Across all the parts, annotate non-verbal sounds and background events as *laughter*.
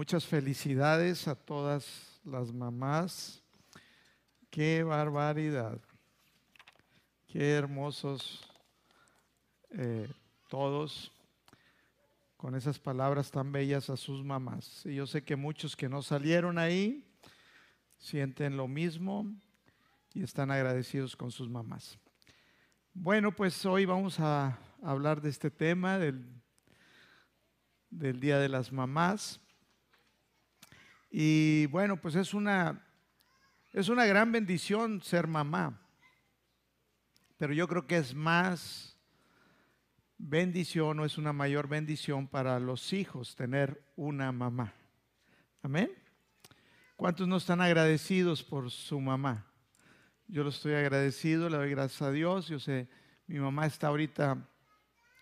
muchas felicidades a todas las mamás. Qué barbaridad. Qué hermosos eh, todos con esas palabras tan bellas a sus mamás. Y yo sé que muchos que no salieron ahí sienten lo mismo y están agradecidos con sus mamás. Bueno, pues hoy vamos a hablar de este tema del, del Día de las Mamás. Y bueno, pues es una, es una gran bendición ser mamá, pero yo creo que es más bendición o es una mayor bendición para los hijos tener una mamá. Amén. ¿Cuántos no están agradecidos por su mamá? Yo lo estoy agradecido, le doy gracias a Dios. Yo sé, mi mamá está ahorita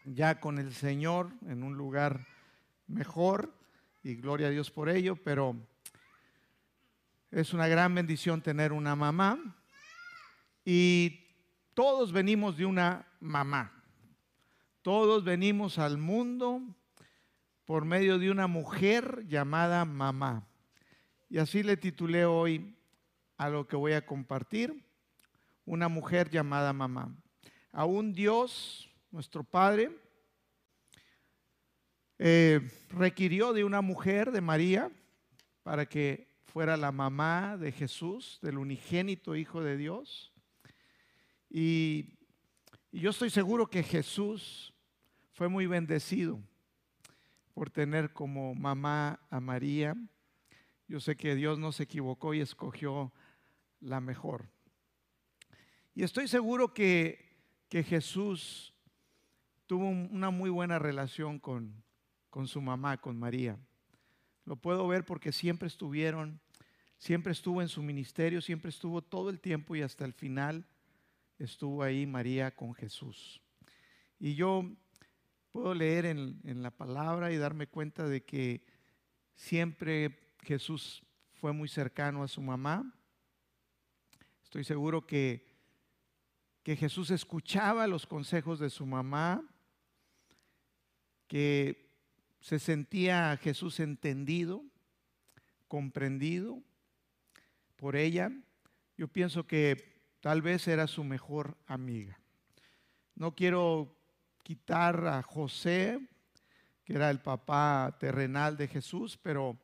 ya con el Señor en un lugar mejor y gloria a Dios por ello, pero es una gran bendición tener una mamá y todos venimos de una mamá. Todos venimos al mundo por medio de una mujer llamada mamá. Y así le titulé hoy a lo que voy a compartir, una mujer llamada mamá. A un Dios, nuestro Padre, eh, requirió de una mujer, de María, para que fuera la mamá de Jesús, del unigénito Hijo de Dios. Y y yo estoy seguro que Jesús fue muy bendecido por tener como mamá a María. Yo sé que Dios no se equivocó y escogió la mejor. Y estoy seguro que, que Jesús tuvo una muy buena relación con, con su mamá, con María. Lo puedo ver porque siempre estuvieron, siempre estuvo en su ministerio, siempre estuvo todo el tiempo y hasta el final estuvo ahí María con Jesús. Y yo puedo leer en, la palabra y darme cuenta de que siempre Jesús fue muy cercano a su mamá. Estoy seguro que, que Jesús escuchaba los consejos de su mamá, que se sentía Jesús entendido, comprendido por ella. Yo pienso que Tal vez era su mejor amiga. No quiero quitar a José, que era el papá terrenal de Jesús, pero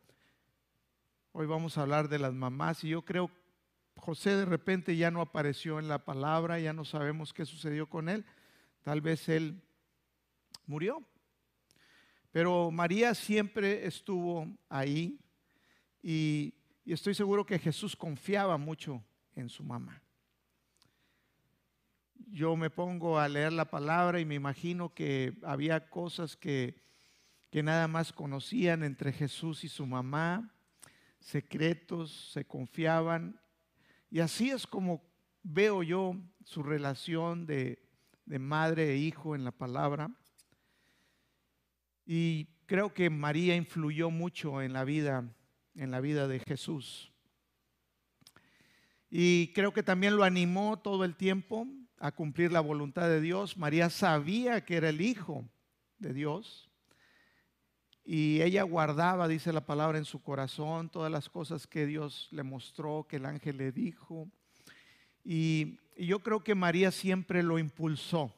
hoy vamos a hablar de las mamás y yo creo José de repente ya no apareció en la palabra, ya no sabemos qué sucedió con él. Tal vez él murió. Pero María siempre estuvo ahí y, estoy seguro que Jesús confiaba mucho en su mamá yo me pongo a leer la palabra y me imagino que había cosas que, nada más conocían entre Jesús y su mamá, secretos, se confiaban. Y así es como veo yo su relación de madre e hijo en la palabra. Y creo que María influyó mucho en la vida, en la vida de Jesús. Y creo que también lo animó todo el tiempo a cumplir la voluntad de Dios. María sabía que era el Hijo de Dios y ella guardaba, dice la palabra, en su corazón todas las cosas que Dios le mostró, que el ángel le dijo. Y, y yo creo que María siempre lo impulsó,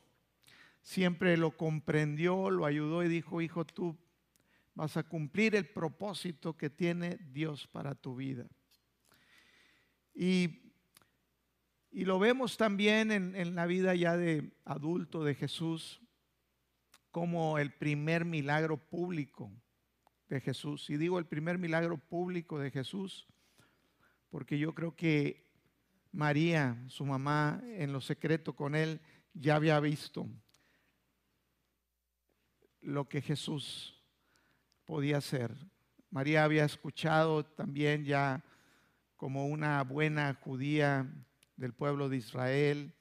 siempre lo comprendió, lo ayudó y dijo, hijo, tú vas a cumplir el propósito que tiene Dios para tu vida. Y lo vemos también en, la vida ya de adulto de Jesús como el primer milagro público de Jesús. Y digo el primer milagro público de Jesús porque yo creo que María, su mamá, en lo secreto con él, ya había visto lo que Jesús podía hacer. María había escuchado también ya como una buena judía del pueblo de Israel,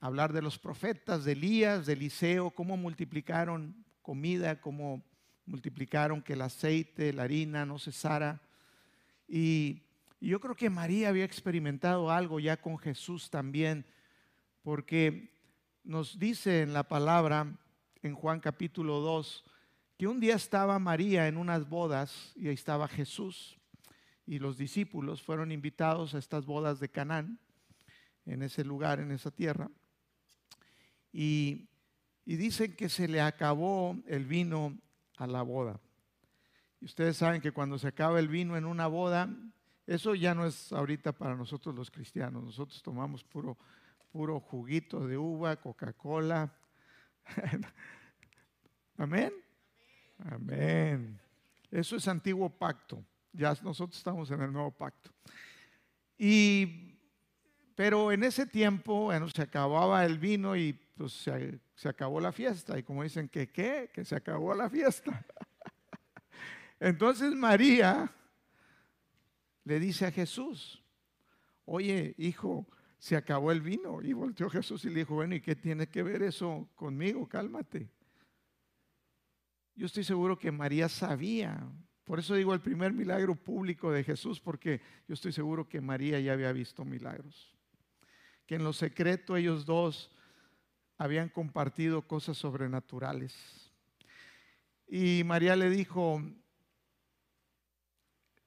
hablar de los profetas, de Elías, de Eliseo, cómo multiplicaron comida, cómo multiplicaron que el aceite, la harina no cesara. Y, yo creo que María había experimentado algo ya con Jesús también, porque nos dice en la palabra, en Juan capítulo 2, que un día estaba María en unas bodas y ahí estaba Jesús y los discípulos fueron invitados a estas bodas de Canaán, en ese lugar, en esa tierra. Y, y dicen que se le acabó el vino a la boda. Y ustedes saben que cuando se acaba el vino en una boda, eso ya no es ahorita para nosotros los cristianos. Nosotros tomamos puro, puro juguito de uva, Coca-Cola. *laughs* Amén. Amén. Eso es antiguo pacto. Ya nosotros estamos en el nuevo pacto. Y, pero en ese tiempo, bueno, se acababa el vino y pues se, se acabó la fiesta. Y como dicen que qué, que se acabó la fiesta. *laughs* Entonces María le dice a Jesús, oye, hijo, se acabó el vino. Y volteó Jesús y le dijo, bueno, ¿y qué tiene que ver eso conmigo? Cálmate. Yo estoy seguro que María sabía. Por eso digo el primer milagro público de Jesús, porque yo estoy seguro que María ya había visto milagros. Que en lo secreto ellos dos habían compartido cosas sobrenaturales. Y María le dijo,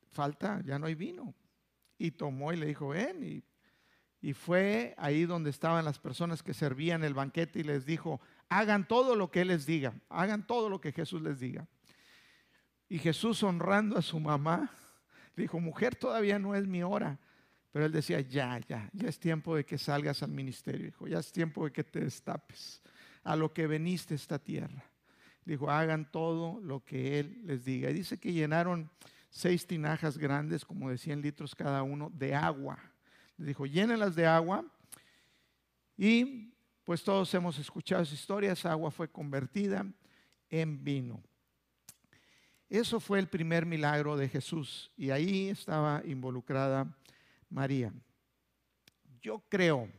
falta, ya no hay vino. Y tomó y le dijo, ven. Y, y fue ahí donde estaban las personas que servían el banquete y les dijo, hagan todo lo que Él les diga, hagan todo lo que Jesús les diga. Y Jesús honrando a su mamá, *laughs* dijo, mujer, todavía no es mi hora. Pero él decía, ya, ya, ya es tiempo de que salgas al ministerio, hijo, ya es tiempo de que te destapes a lo que veniste esta tierra. Dijo, hagan todo lo que él les diga. Y dice que llenaron seis tinajas grandes, como de 100 litros cada uno, de agua. Dijo, llénenlas de agua y pues todos hemos escuchado esa historia, esa agua fue convertida en vino. Eso fue el primer milagro de Jesús y ahí estaba involucrada María. Yo creo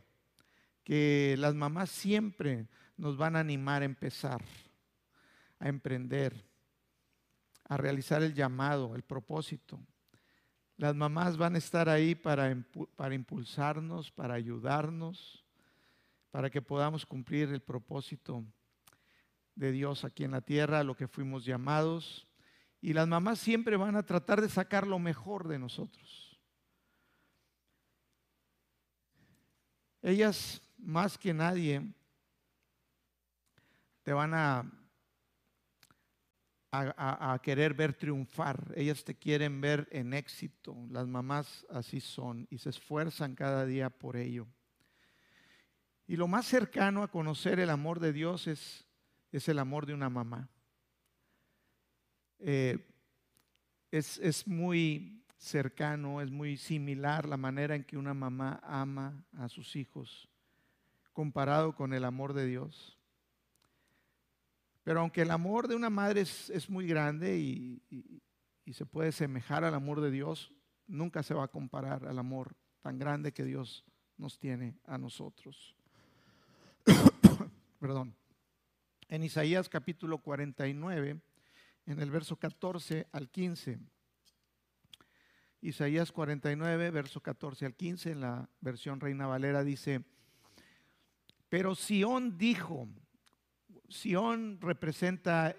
que las mamás siempre nos van a animar a empezar, a emprender, a realizar el llamado, el propósito. Las mamás van a estar ahí para, para impulsarnos, para ayudarnos, para que podamos cumplir el propósito de Dios aquí en la tierra, a lo que fuimos llamados. Y las mamás siempre van a tratar de sacar lo mejor de nosotros. Ellas, más que nadie, te van a, a, querer ver triunfar. Ellas te quieren ver en éxito. Las mamás así son y se esfuerzan cada día por ello. Y lo más cercano a conocer el amor de Dios es, es el amor de una mamá. Eh, es, es muy cercano, es muy similar la manera en que una mamá ama a sus hijos comparado con el amor de Dios. Pero aunque el amor de una madre es, es muy grande y, y, se puede semejar al amor de Dios, nunca se va a comparar al amor tan grande que Dios nos tiene a nosotros. *coughs* Perdón. En Isaías capítulo 49, en el verso 14 al 15. Isaías 49, verso 14 al 15, en la versión Reina Valera dice, pero Sión dijo, Sión representa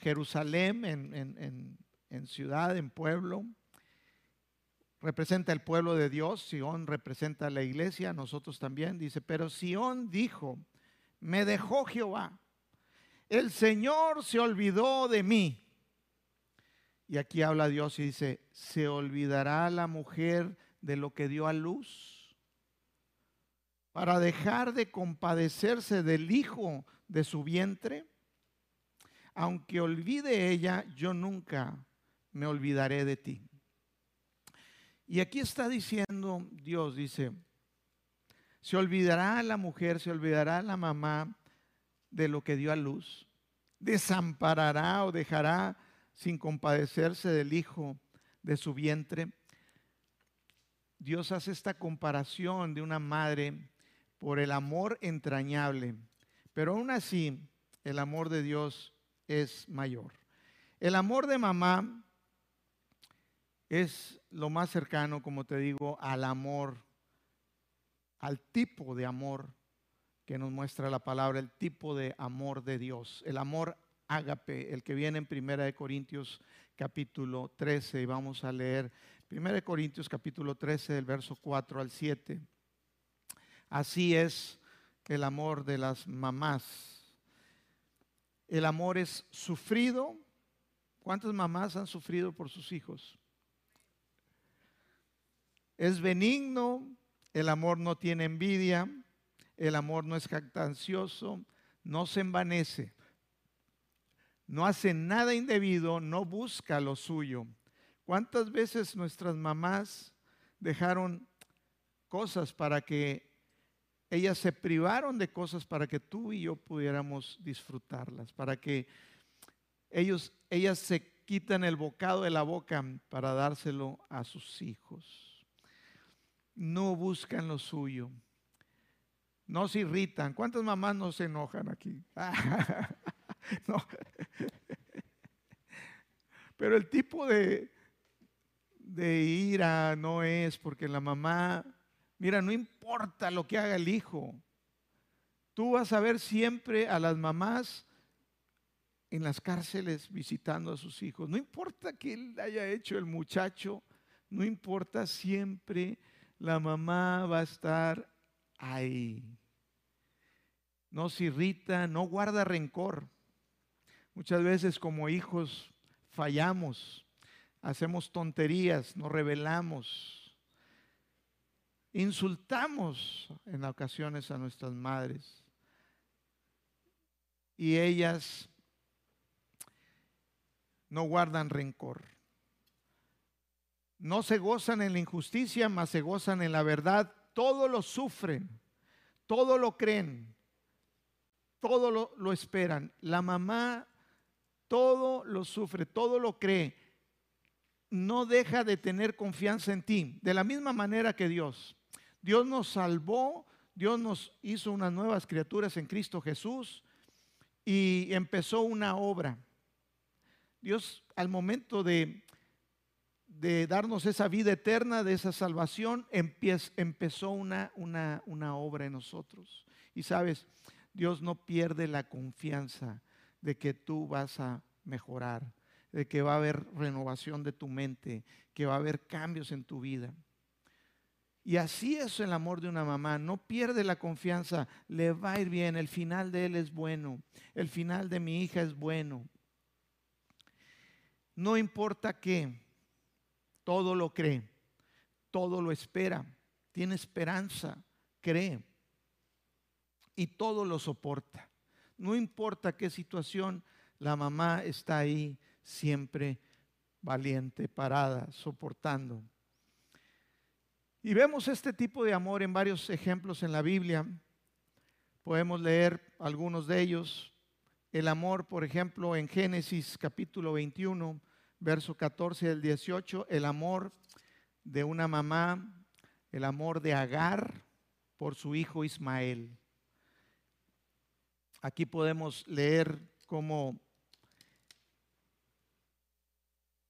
Jerusalén en, ciudad, en pueblo, representa el pueblo de Dios, Sión representa la iglesia, nosotros también, dice, pero Sión dijo, me dejó Jehová, el Señor se olvidó de mí. Y aquí habla Dios y dice, ¿se olvidará la mujer de lo que dio a luz? Para dejar de compadecerse del hijo de su vientre. Aunque olvide ella, yo nunca me olvidaré de ti. Y aquí está diciendo Dios, dice, se olvidará la mujer, se olvidará la mamá de lo que dio a luz, desamparará o dejará sin compadecerse del hijo de su vientre. Dios hace esta comparación de una madre por el amor entrañable, pero aún así el amor de Dios es mayor. El amor de mamá es lo más cercano, como te digo, al amor, al tipo de amor que nos muestra la palabra, el tipo de amor de Dios, el amor ágape, el que viene en Primera de Corintios capítulo 13 y vamos a leer Primera de Corintios capítulo 13 del verso 4 al 7. Así es el amor de las mamás. El amor es sufrido. ¿Cuántas mamás han sufrido por sus hijos? Es benigno, el amor no tiene envidia, el amor no es jactancioso, no se envanece, no hace nada indebido, no busca lo suyo. ¿Cuántas veces nuestras mamás dejaron cosas para que ellas se privaron de cosas para que tú y yo pudiéramos disfrutarlas, para que ellos, ellas se quitan el bocado de la boca para dárselo a sus hijos. No buscan lo suyo. No se irritan. ¿Cuántas mamás no se enojan aquí? *laughs* no. Pero el tipo de, de ira no es porque la mamá, mira, no importa lo que haga el hijo. Tú vas a ver siempre a las mamás en las cárceles visitando a sus hijos. No importa qué él haya hecho el muchacho, no importa, siempre la mamá va a estar ahí. No se irrita, no guarda rencor. Muchas veces como hijos fallamos, hacemos tonterías, nos rebelamos, insultamos en ocasiones a nuestras madres. Y ellas no guardan rencor. No se gozan en la injusticia, mas se gozan en la verdad. Todo lo sufren, todo lo creen, todo lo, lo esperan. La mamá todo lo sufre, todo lo cree, no deja de tener confianza en ti, de la misma manera que Dios. Dios nos salvó, Dios nos hizo unas nuevas criaturas en Cristo Jesús y empezó una obra. Dios al momento de, de darnos esa vida eterna, de esa salvación, empezó una, una, una obra en nosotros. Y sabes, Dios no pierde la confianza de que tú vas a mejorar, de que va a haber renovación de tu mente, que va a haber cambios en tu vida. Y así es el amor de una mamá, no pierde la confianza, le va a ir bien, el final de él es bueno, el final de mi hija es bueno. No importa qué, todo lo cree, todo lo espera, tiene esperanza, cree y todo lo soporta. No importa qué situación, la mamá está ahí siempre valiente, parada, soportando. Y vemos este tipo de amor en varios ejemplos en la Biblia. Podemos leer algunos de ellos. El amor, por ejemplo, en Génesis capítulo 21, verso 14 del 18, el amor de una mamá, el amor de Agar por su hijo Ismael. Aquí podemos leer cómo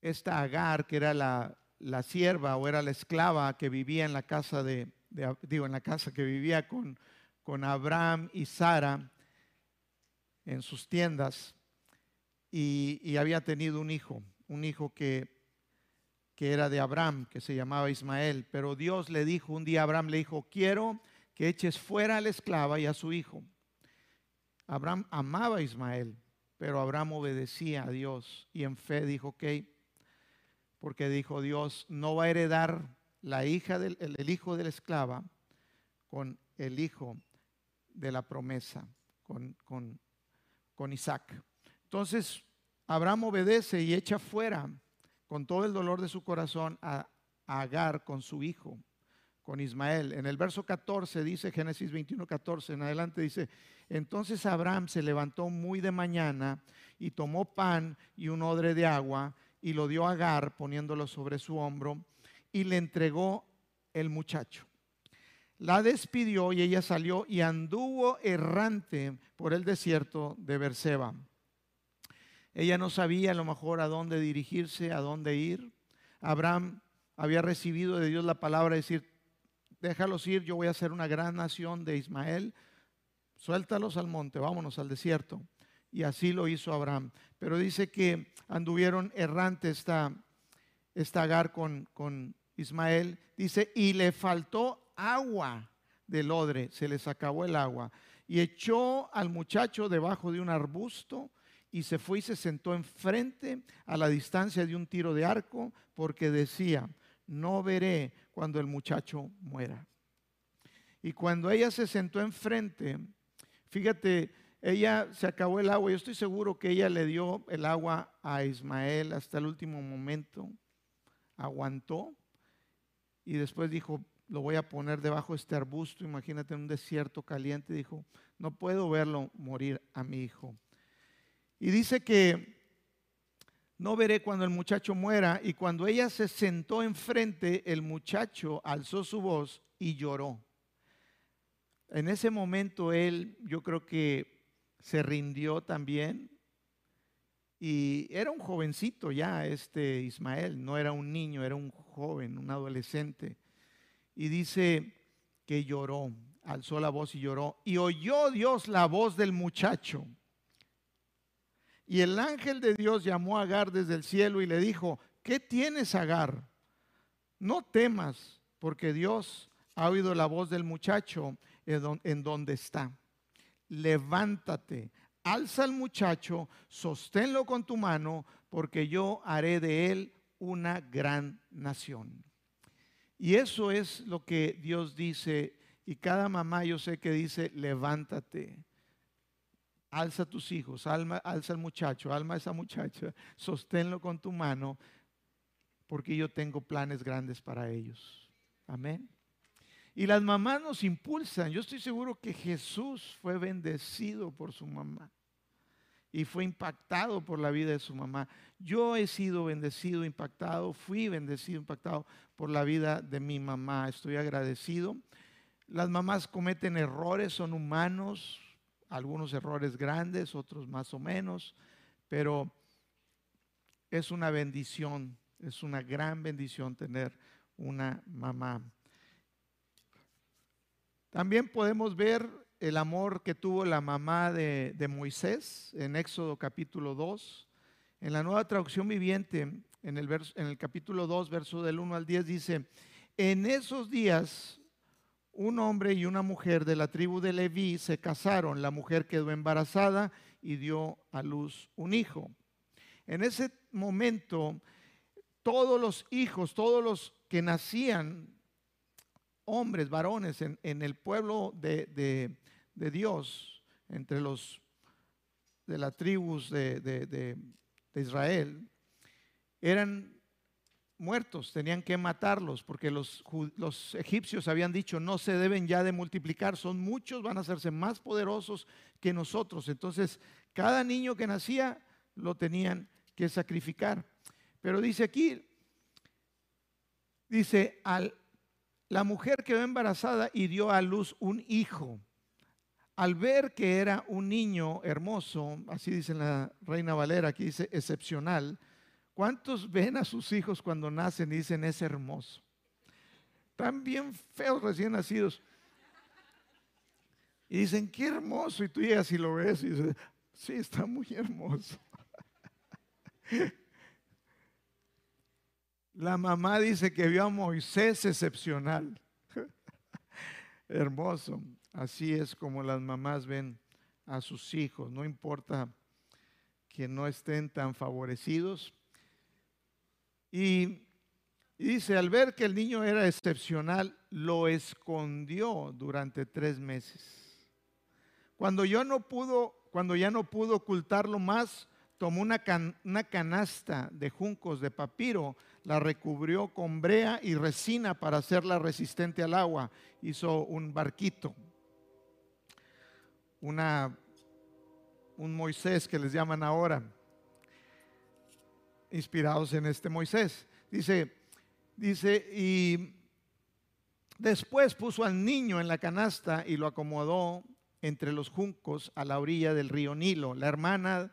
esta Agar, que era la, sierva o era la esclava que vivía en la casa de, digo, en la casa que vivía con, con Abraham y Sara en sus tiendas y, y, había tenido un hijo, un hijo que, que era de Abraham, que se llamaba Ismael, pero Dios le dijo, un día Abraham le dijo, quiero que eches fuera a la esclava y a su hijo. Abraham amaba a Ismael, pero Abraham obedecía a Dios y en fe dijo, ok, porque dijo Dios, no va a heredar la hija del el hijo de la esclava con el hijo de la promesa, con, con, con Isaac. Entonces, Abraham obedece y echa fuera con todo el dolor de su corazón a, a Agar con su hijo, con Ismael. En el verso 14 dice, Génesis 21, 14, en adelante dice, entonces Abraham se levantó muy de mañana y tomó pan y un odre de agua y lo dio a Agar poniéndolo sobre su hombro y le entregó el muchacho. La despidió y ella salió y anduvo errante por el desierto de Berseba. Ella no sabía a lo mejor a dónde dirigirse, a dónde ir. Abraham había recibido de Dios la palabra de decir, déjalos ir, yo voy a ser una gran nación de Ismael, suéltalos al monte, vámonos al desierto. Y así lo hizo Abraham. Pero dice que anduvieron errante esta, esta Agar con, con Ismael. Dice, y le faltó agua del odre, se les acabó el agua. Y echó al muchacho debajo de un arbusto y se fue y se sentó enfrente a la distancia de un tiro de arco porque decía, no veré cuando el muchacho muera. Y cuando ella se sentó enfrente, fíjate, ella se acabó el agua. Yo estoy seguro que ella le dio el agua a Ismael hasta el último momento. Aguantó y después dijo, lo voy a poner debajo de este arbusto. Imagínate en un desierto caliente. Dijo, no puedo verlo morir a mi hijo. Y dice que no veré cuando el muchacho muera. Y cuando ella se sentó enfrente, el muchacho alzó su voz y lloró. En ese momento él, yo creo que se rindió también. Y era un jovencito ya, este Ismael, no era un niño, era un joven, un adolescente. Y dice que lloró, alzó la voz y lloró. Y oyó Dios la voz del muchacho. Y el ángel de Dios llamó a Agar desde el cielo y le dijo, ¿qué tienes Agar? No temas, porque Dios ha oído la voz del muchacho en donde está. Levántate, alza al muchacho, sosténlo con tu mano, porque yo haré de él una gran nación. Y eso es lo que Dios dice, y cada mamá yo sé que dice, levántate, alza a tus hijos, alza al muchacho, alma a esa muchacha, sosténlo con tu mano, porque yo tengo planes grandes para ellos. Amén. Y las mamás nos impulsan. Yo estoy seguro que Jesús fue bendecido por su mamá y fue impactado por la vida de su mamá. Yo he sido bendecido, impactado, fui bendecido, impactado por la vida de mi mamá. Estoy agradecido. Las mamás cometen errores, son humanos, algunos errores grandes, otros más o menos, pero es una bendición, es una gran bendición tener una mamá. También podemos ver el amor que tuvo la mamá de, Moisés en Éxodo capítulo 2. En la nueva traducción viviente, en el, en el capítulo 2, verso del 1 al 10, dice, en esos días un hombre y una mujer de la tribu de Leví se casaron. La mujer quedó embarazada y dio a luz un hijo. En ese momento, todos los hijos, todos los que nacían hombres, varones en, el pueblo de, Dios, entre los de las tribus de, Israel, eran muertos, tenían que matarlos, porque los, los, egipcios habían dicho, no se deben ya de multiplicar, son muchos, van a hacerse más poderosos que nosotros. Entonces, cada niño que nacía lo tenían que sacrificar. Pero dice aquí, dice, al, la mujer quedó embarazada y dio a luz un hijo. Al ver que era un niño hermoso, así dice la Reina Valera, aquí dice excepcional, ¿cuántos ven a sus hijos cuando nacen y dicen es hermoso? Están bien feos recién nacidos. Y dicen, qué hermoso. Y tú llegas y lo ves y dices, sí, está muy hermoso. La mamá dice que vio a Moisés excepcional. *laughs* Hermoso. Así es como las mamás ven a sus hijos. No importa que no estén tan favorecidos. Y, dice, al ver que el niño era excepcional, lo escondió durante tres meses. Cuando yo no pudo, cuando ya no pudo ocultarlo más, tomó una, canasta de juncos de papiro, la recubrió con brea y resina para hacerla resistente al agua. Hizo un barquito, un Moisés que les llaman ahora, inspirados en este Moisés. Dice, dice, y después puso al niño en la canasta y lo acomodó entre los juncos a la orilla del río Nilo. La hermana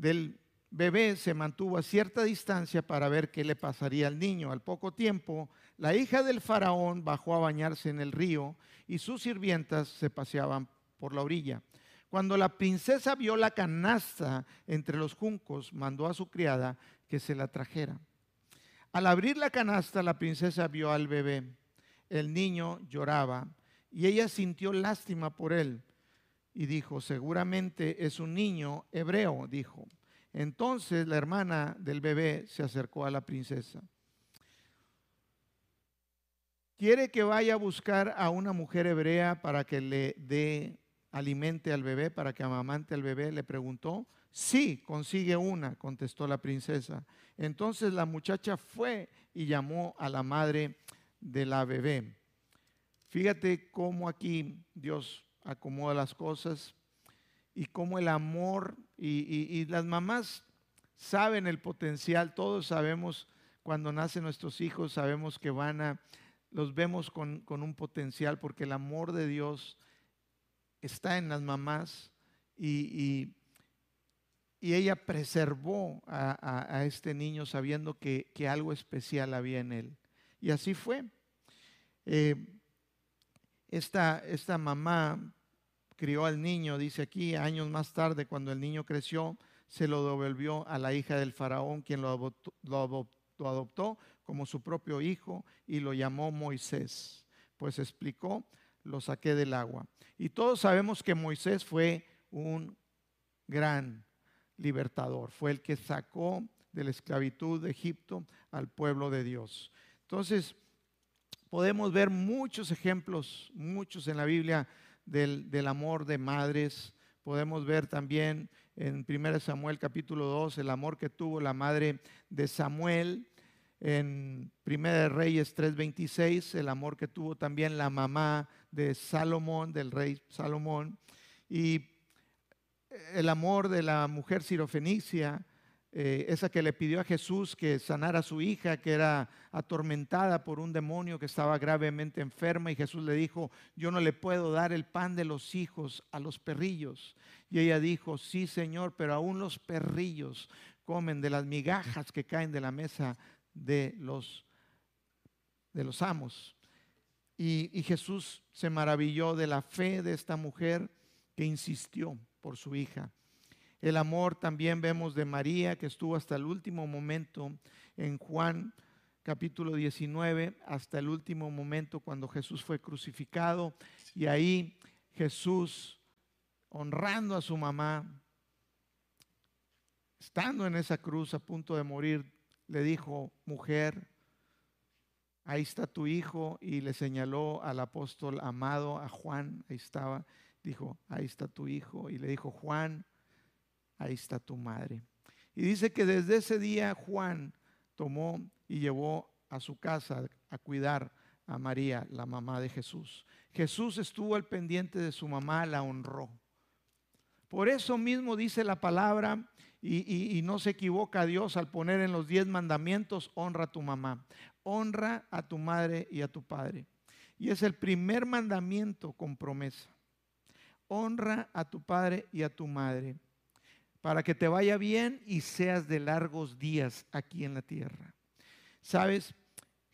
del bebé se mantuvo a cierta distancia para ver qué le pasaría al niño. Al poco tiempo, la hija del faraón bajó a bañarse en el río y sus sirvientas se paseaban por la orilla. Cuando la princesa vio la canasta entre los juncos, mandó a su criada que se la trajera. Al abrir la canasta, la princesa vio al bebé. El niño lloraba y ella sintió lástima por él y dijo, seguramente es un niño hebreo, dijo. Entonces la hermana del bebé se acercó a la princesa. ¿Quiere que vaya a buscar a una mujer hebrea para que le dé alimente al bebé, para que amamante al bebé? Le preguntó. Sí, consigue una, contestó la princesa. Entonces la muchacha fue y llamó a la madre de la bebé. Fíjate cómo aquí Dios acomoda las cosas y cómo el amor y, las mamás saben el potencial, todos sabemos cuando nacen nuestros hijos, sabemos que van a, los vemos con, un potencial porque el amor de Dios está en las mamás y, y ella preservó a, este niño sabiendo que, algo especial había en él. Y así fue. Eh, esta, esta mamá crió al niño, dice aquí, años más tarde, cuando el niño creció, se lo devolvió a la hija del faraón, quien lo adoptó, como su propio hijo y lo llamó Moisés. Pues explicó, lo saqué del agua. Y todos sabemos que Moisés fue un gran libertador, fue el que sacó de la esclavitud de Egipto al pueblo de Dios. Entonces, podemos ver muchos ejemplos, muchos en la Biblia del, amor de madres. Podemos ver también en 1 Samuel capítulo 2 el amor que tuvo la madre de Samuel. En 1 Reyes 3:26 el amor que tuvo también la mamá de Salomón, del rey Salomón. Y el amor de la mujer sirofenicia eh, esa que le pidió a Jesús que sanara a su hija, que era atormentada por un demonio que estaba gravemente enferma, y Jesús le dijo, yo no le puedo dar el pan de los hijos a los perrillos. Y ella dijo, sí Señor, pero aún los perrillos comen de las migajas que caen de la mesa de los, de los amos. Y, y Jesús se maravilló de la fe de esta mujer que insistió por su hija. El amor también vemos de María, que estuvo hasta el último momento en Juan capítulo 19, hasta el último momento cuando Jesús fue crucificado. Y ahí Jesús, honrando a su mamá, estando en esa cruz a punto de morir, le dijo, mujer, ahí está tu hijo, y le señaló al apóstol amado, a Juan, ahí estaba, dijo, ahí está tu hijo, y le dijo, Juan, ahí está tu madre. Y dice que desde ese día Juan tomó y llevó a su casa a cuidar a María, la mamá de Jesús. Jesús estuvo al pendiente de su mamá, la honró. Por eso mismo dice la palabra, y, no se equivoca Dios al poner en los diez mandamientos, honra a tu mamá, honra a tu madre y a tu padre. Y es el primer mandamiento con promesa. Honra a tu padre y a tu madre para que te vaya bien y seas de largos días aquí en la tierra. Sabes,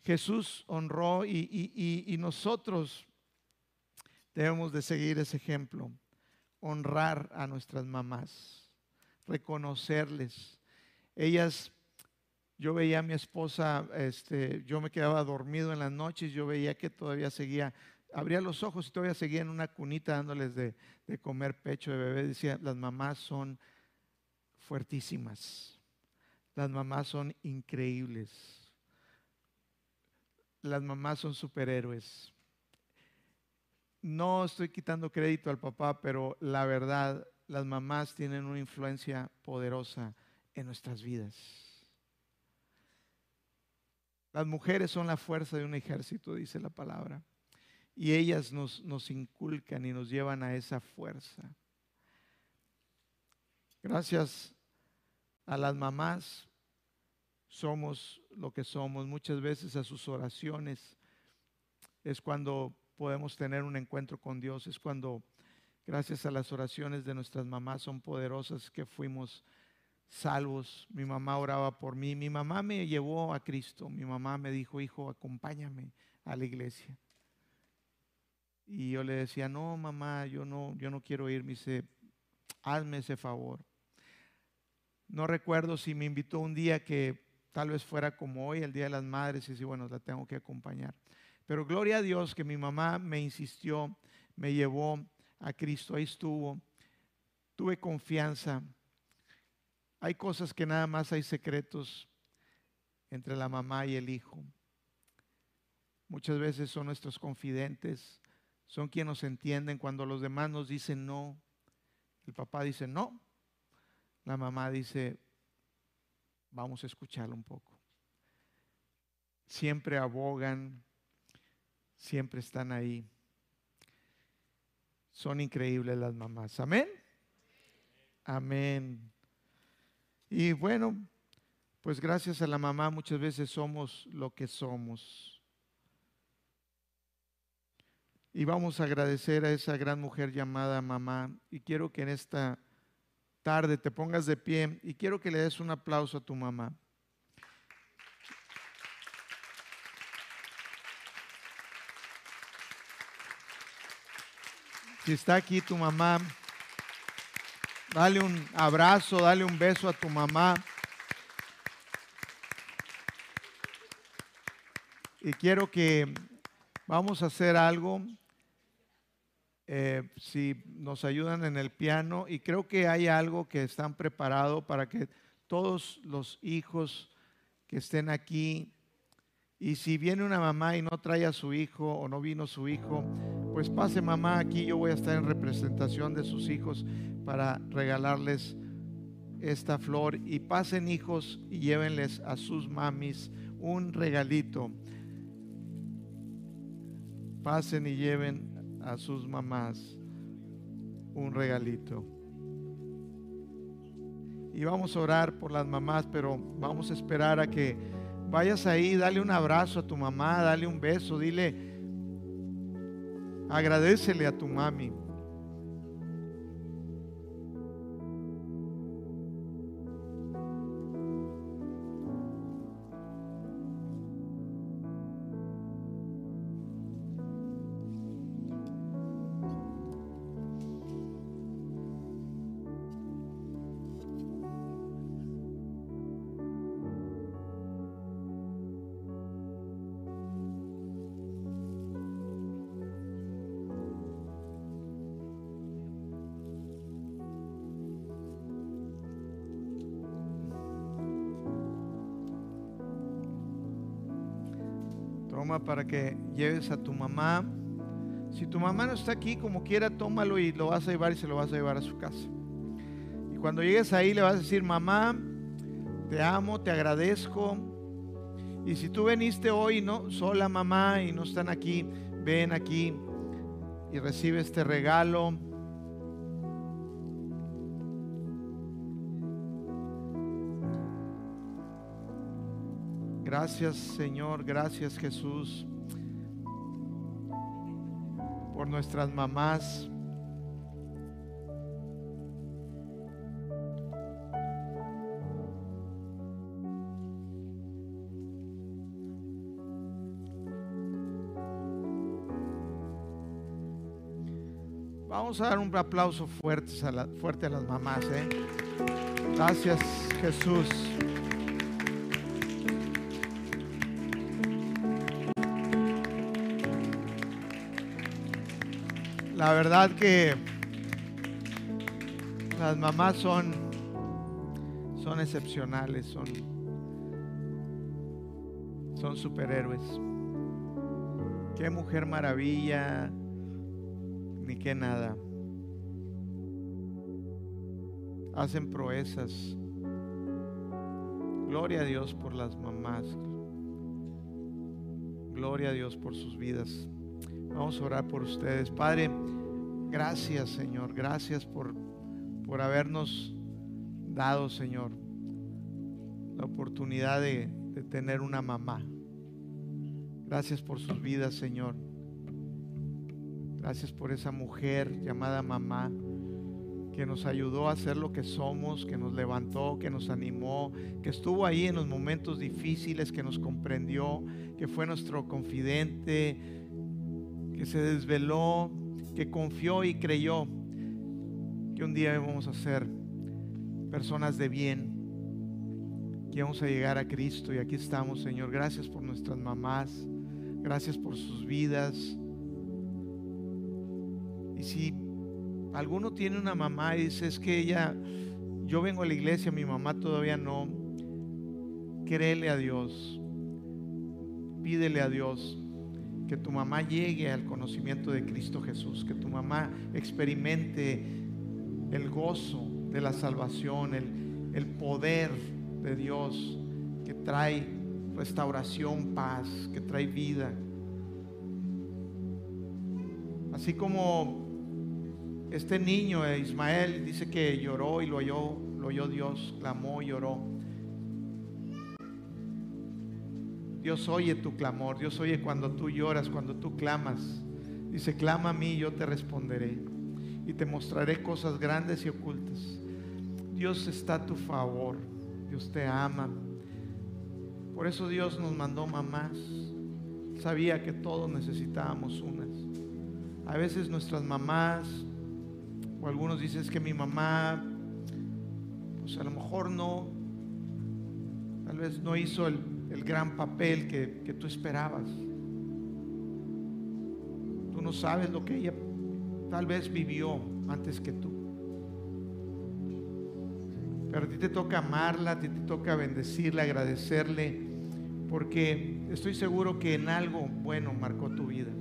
Jesús honró y, nosotros debemos de seguir ese ejemplo, honrar a nuestras mamás, reconocerles. Ellas, yo veía a mi esposa, este, yo me quedaba dormido en las noches, yo veía que todavía seguía abría los ojos y todavía seguía en una cunita dándoles de, de, comer pecho de bebé. Decía, las mamás son fuertísimas. Las mamás son increíbles. Las mamás son superhéroes. No estoy quitando crédito al papá, pero la verdad, las mamás tienen una influencia poderosa en nuestras vidas. Las mujeres son la fuerza de un ejército, dice la palabra. Y ellas nos, nos inculcan y nos llevan a esa fuerza. Gracias a las mamás somos lo que somos. Muchas veces a sus oraciones es cuando podemos tener un encuentro con Dios, es cuando gracias a las oraciones de nuestras mamás son poderosas que fuimos salvos. Mi mamá oraba por mí, mi mamá me llevó a Cristo, mi mamá me dijo, hijo, acompáñame a la iglesia. Y yo le decía, no, mamá, yo no, yo no quiero ir. Me dice, Hazme ese favor. No recuerdo si me invitó un día que tal vez fuera como hoy, el Día de las Madres, y si bueno, la tengo que acompañar. Pero gloria a Dios que mi mamá me insistió, me llevó a Cristo, ahí estuvo. Tuve confianza. Hay cosas que nada más hay secretos entre la mamá y el hijo. Muchas veces son nuestros confidentes, son quienes nos entienden cuando los demás nos dicen no. El papá dice no. La mamá dice, vamos a escucharlo un poco. Siempre abogan, siempre están ahí. Son increíbles las mamás. Amén. Amén. Y bueno, pues gracias a la mamá muchas veces somos lo que somos. Y vamos a agradecer a esa gran mujer llamada mamá. Y quiero que en esta tarde te pongas de pie y quiero que le des un aplauso a tu mamá. Si está aquí tu mamá, dale un abrazo, dale un beso a tu mamá. Y quiero que vamos a hacer algo eh, si nos ayudan en el piano y creo que hay algo que están preparados para que todos los hijos que estén aquí y si viene una mamá y no trae a su hijo o no vino su hijo, pues pase mamá aquí, yo voy a estar en representación de sus hijos para regalarles esta flor y pasen hijos y llévenles a sus mamis un regalito. Pasen y lleven a sus mamás un regalito. Y vamos a orar por las mamás, pero vamos a esperar a que vayas ahí, dale un abrazo a tu mamá, dale un beso, dile, agradecele a tu mami. Para que lleves a tu mamá. Si tu mamá no está aquí, como quiera, tómalo y lo vas a llevar y se lo vas a llevar a su casa. Y cuando llegues ahí le vas a decir, mamá, te amo, te agradezco. Y si tú veniste hoy, no, sola mamá, y no están aquí, ven aquí y recibe este regalo Gracias Señor, gracias Jesús por nuestras mamás. Vamos a dar un aplauso fuerte a, fuerte a las mamás. ¿eh? Gracias Jesús. La verdad que las mamás son, son excepcionales, son, son superhéroes. Qué mujer maravilla, ni qué nada. Hacen proezas. Gloria a Dios por las mamás. Gloria a Dios por sus vidas. Vamos a orar por ustedes. Padre, gracias Señor, gracias por, por habernos dado, Señor, la oportunidad de, de tener una mamá. Gracias por sus vidas, Señor. Gracias por esa mujer llamada mamá que nos ayudó a ser lo que somos, que nos levantó, que nos animó, que estuvo ahí en los momentos difíciles, que nos comprendió, que fue nuestro confidente, que se desveló, que confió y creyó que un día vamos a ser personas de bien, que vamos a llegar a Cristo y aquí estamos, Señor. Gracias por nuestras mamás, gracias por sus vidas. Y si alguno tiene una mamá y dice, es que ella, yo vengo a la iglesia, mi mamá todavía no, créele a Dios, pídele a Dios que tu mamá llegue al conocimiento de Cristo Jesús, que tu mamá experimente el gozo de la salvación, el, el poder de Dios que trae restauración, paz, que trae vida. Así como este niño, Ismael, dice que lloró y lo oyó, lo oyó Dios, clamó y lloró. Dios oye tu clamor, Dios oye cuando tú lloras, cuando tú clamas. Dice, clama a mí, yo te responderé y te mostraré cosas grandes y ocultas. Dios está a tu favor, Dios te ama. Por eso Dios nos mandó mamás. Sabía que todos necesitábamos unas. A veces nuestras mamás, o algunos dicen que mi mamá, pues a lo mejor no, tal vez no hizo el, el gran papel que, que tú esperabas. Tú no sabes lo que ella tal vez vivió antes que tú. Pero a ti te toca amarla, a ti te toca bendecirla, agradecerle, porque estoy seguro que en algo bueno marcó tu vida.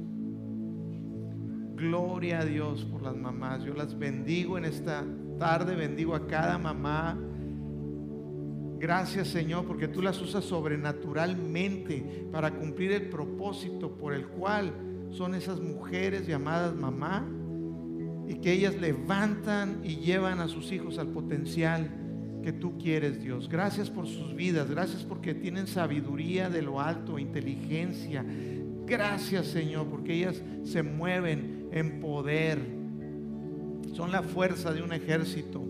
Gloria a Dios por las mamás. Yo las bendigo en esta tarde, bendigo a cada mamá. Gracias Señor, porque tú las usas sobrenaturalmente para cumplir el propósito por el cual son esas mujeres llamadas mamá y que ellas levantan y llevan a sus hijos al potencial que tú quieres, Dios. Gracias por sus vidas, gracias porque tienen sabiduría de lo alto, inteligencia. Gracias, Señor, porque ellas se mueven en poder. Son la fuerza de un ejército.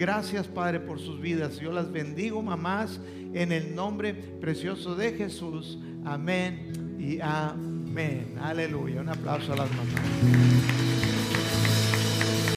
Gracias, Padre, por sus vidas. Yo las bendigo, mamás, en el nombre precioso de Jesús. Amén y amén. Aleluya. Un aplauso a las mamás.